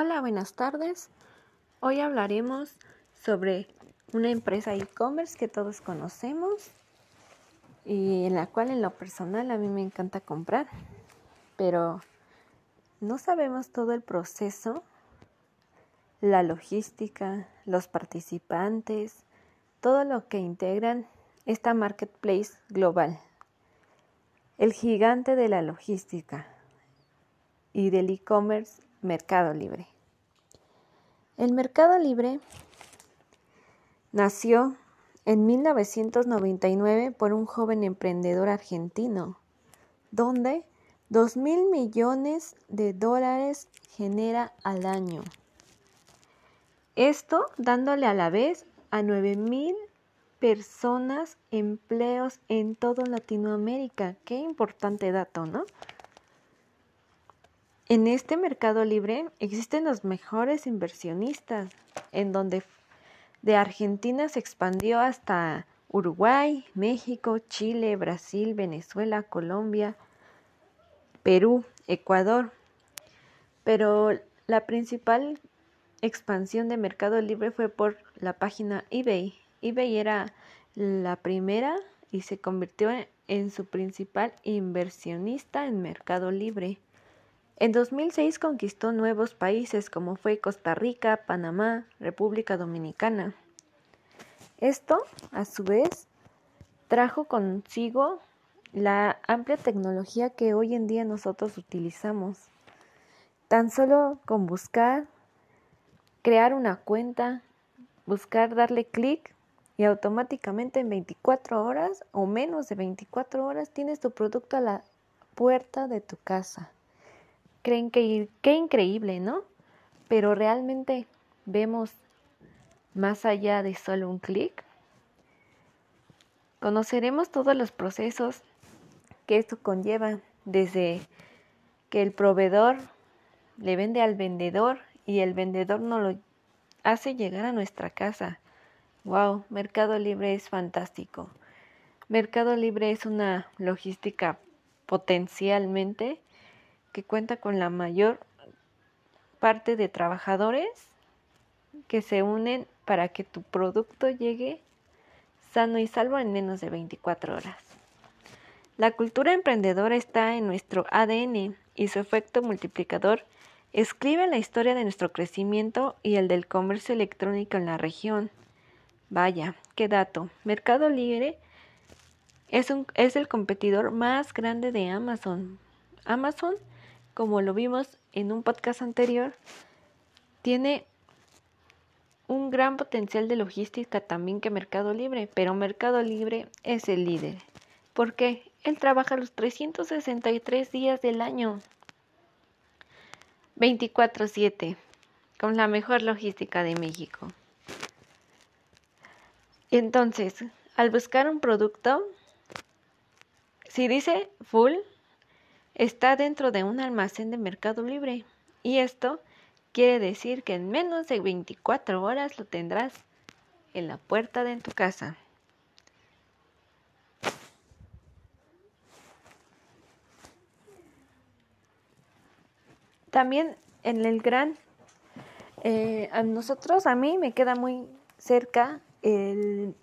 Hola, buenas tardes. Hoy hablaremos sobre una empresa e-commerce que todos conocemos y en la cual en lo personal a mí me encanta comprar, pero no sabemos todo el proceso, la logística, los participantes, todo lo que integran esta marketplace global, el gigante de la logística y del e-commerce Mercado Libre. El Mercado Libre nació en 1999 por un joven emprendedor argentino, donde 2 mil millones de dólares genera al año. Esto dándole a la vez a 9 mil personas empleos en toda Latinoamérica. Qué importante dato, ¿no? En este mercado libre existen los mejores inversionistas, en donde de Argentina se expandió hasta Uruguay, México, Chile, Brasil, Venezuela, Colombia, Perú, Ecuador. Pero la principal expansión de Mercado Libre fue por la página eBay. eBay era la primera y se convirtió en su principal inversionista en Mercado Libre. En 2006 conquistó nuevos países como fue Costa Rica, Panamá, República Dominicana. Esto, a su vez, trajo consigo la amplia tecnología que hoy en día nosotros utilizamos. Tan solo con buscar, crear una cuenta, buscar darle clic y automáticamente en 24 horas o menos de 24 horas tienes tu producto a la puerta de tu casa creen que qué increíble, ¿no? Pero realmente vemos más allá de solo un clic. Conoceremos todos los procesos que esto conlleva, desde que el proveedor le vende al vendedor y el vendedor nos lo hace llegar a nuestra casa. Wow, Mercado Libre es fantástico. Mercado Libre es una logística potencialmente que cuenta con la mayor parte de trabajadores que se unen para que tu producto llegue sano y salvo en menos de 24 horas. La cultura emprendedora está en nuestro ADN y su efecto multiplicador escribe la historia de nuestro crecimiento y el del comercio electrónico en la región. Vaya, qué dato. Mercado Libre es, un, es el competidor más grande de Amazon. Amazon como lo vimos en un podcast anterior, tiene un gran potencial de logística también que Mercado Libre, pero Mercado Libre es el líder. ¿Por qué? Él trabaja los 363 días del año. 24/7, con la mejor logística de México. Entonces, al buscar un producto, si dice full, está dentro de un almacén de Mercado Libre y esto quiere decir que en menos de 24 horas lo tendrás en la puerta de tu casa. También en el gran, eh, a nosotros, a mí me queda muy cerca el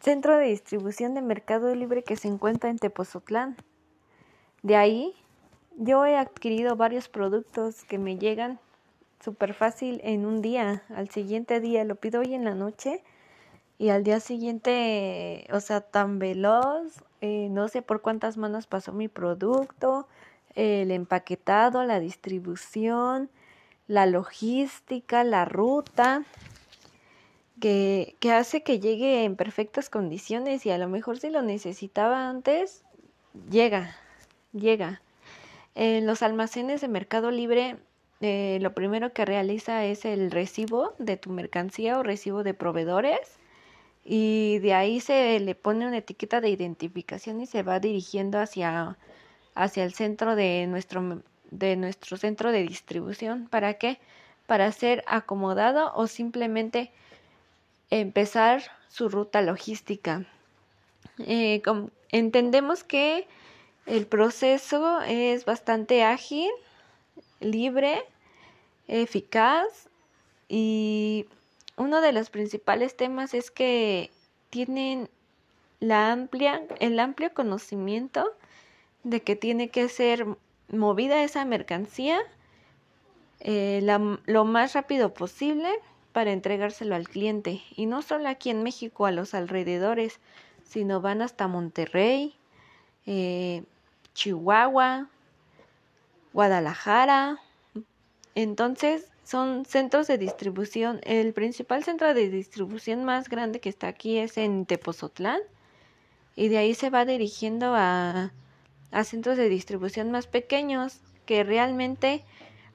centro de distribución de Mercado Libre que se encuentra en Tepozotlán. De ahí yo he adquirido varios productos que me llegan súper fácil en un día. Al siguiente día lo pido hoy en la noche y al día siguiente, o sea, tan veloz, eh, no sé por cuántas manos pasó mi producto, el empaquetado, la distribución, la logística, la ruta, que, que hace que llegue en perfectas condiciones y a lo mejor si lo necesitaba antes, llega llega. En los almacenes de Mercado Libre, eh, lo primero que realiza es el recibo de tu mercancía o recibo de proveedores y de ahí se le pone una etiqueta de identificación y se va dirigiendo hacia, hacia el centro de nuestro, de nuestro centro de distribución. ¿Para qué? Para ser acomodado o simplemente empezar su ruta logística. Eh, entendemos que el proceso es bastante ágil, libre, eficaz y uno de los principales temas es que tienen la amplia, el amplio conocimiento de que tiene que ser movida esa mercancía eh, lo más rápido posible para entregárselo al cliente. Y no solo aquí en México, a los alrededores, sino van hasta Monterrey, eh, Chihuahua, Guadalajara. Entonces son centros de distribución. El principal centro de distribución más grande que está aquí es en Tepozotlán. Y de ahí se va dirigiendo a, a centros de distribución más pequeños que realmente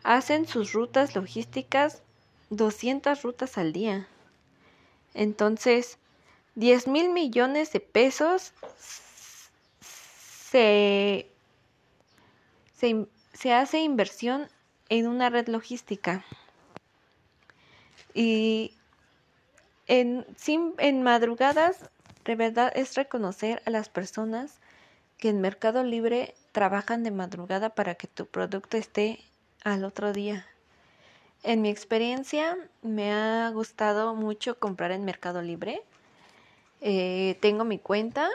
hacen sus rutas logísticas 200 rutas al día. Entonces, 10 mil millones de pesos se, se, hace inversión en una red logística. Y en, en madrugadas, de verdad es reconocer a las personas que en Mercado Libre trabajan de madrugada para que tu producto esté al otro día. En mi experiencia me ha gustado mucho comprar en Mercado Libre. Eh, tengo mi cuenta,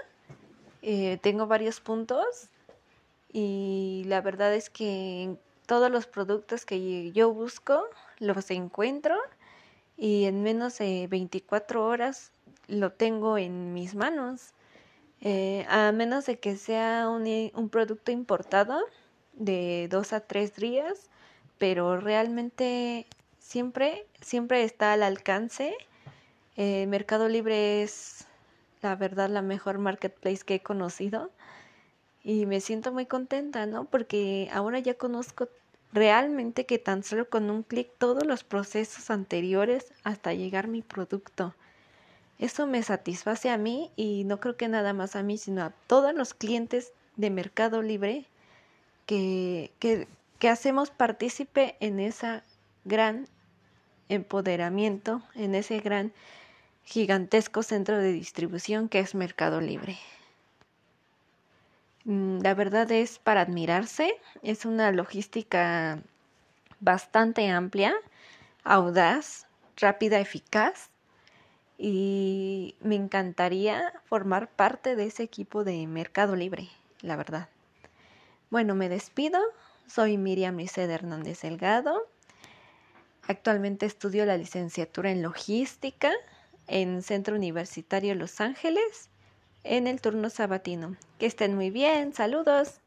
eh, tengo varios puntos y la verdad es que todos los productos que yo busco los encuentro y en menos de 24 horas lo tengo en mis manos. Eh, a menos de que sea un, un producto importado de dos a tres días, pero realmente siempre, siempre está al alcance. Eh, Mercado Libre es, la verdad, la mejor marketplace que he conocido y me siento muy contenta, ¿no? Porque ahora ya conozco realmente que tan solo con un clic todos los procesos anteriores hasta llegar mi producto. Eso me satisface a mí y no creo que nada más a mí, sino a todos los clientes de Mercado Libre que, que, que hacemos partícipe en ese gran empoderamiento, en ese gran gigantesco centro de distribución que es Mercado Libre. Mm, la verdad es para admirarse, es una logística bastante amplia, audaz, rápida, eficaz y me encantaría formar parte de ese equipo de Mercado Libre, la verdad. Bueno, me despido, soy Miriam Ised Hernández Delgado. Actualmente estudio la licenciatura en logística en Centro Universitario Los Ángeles en el turno sabatino. Que estén muy bien, saludos.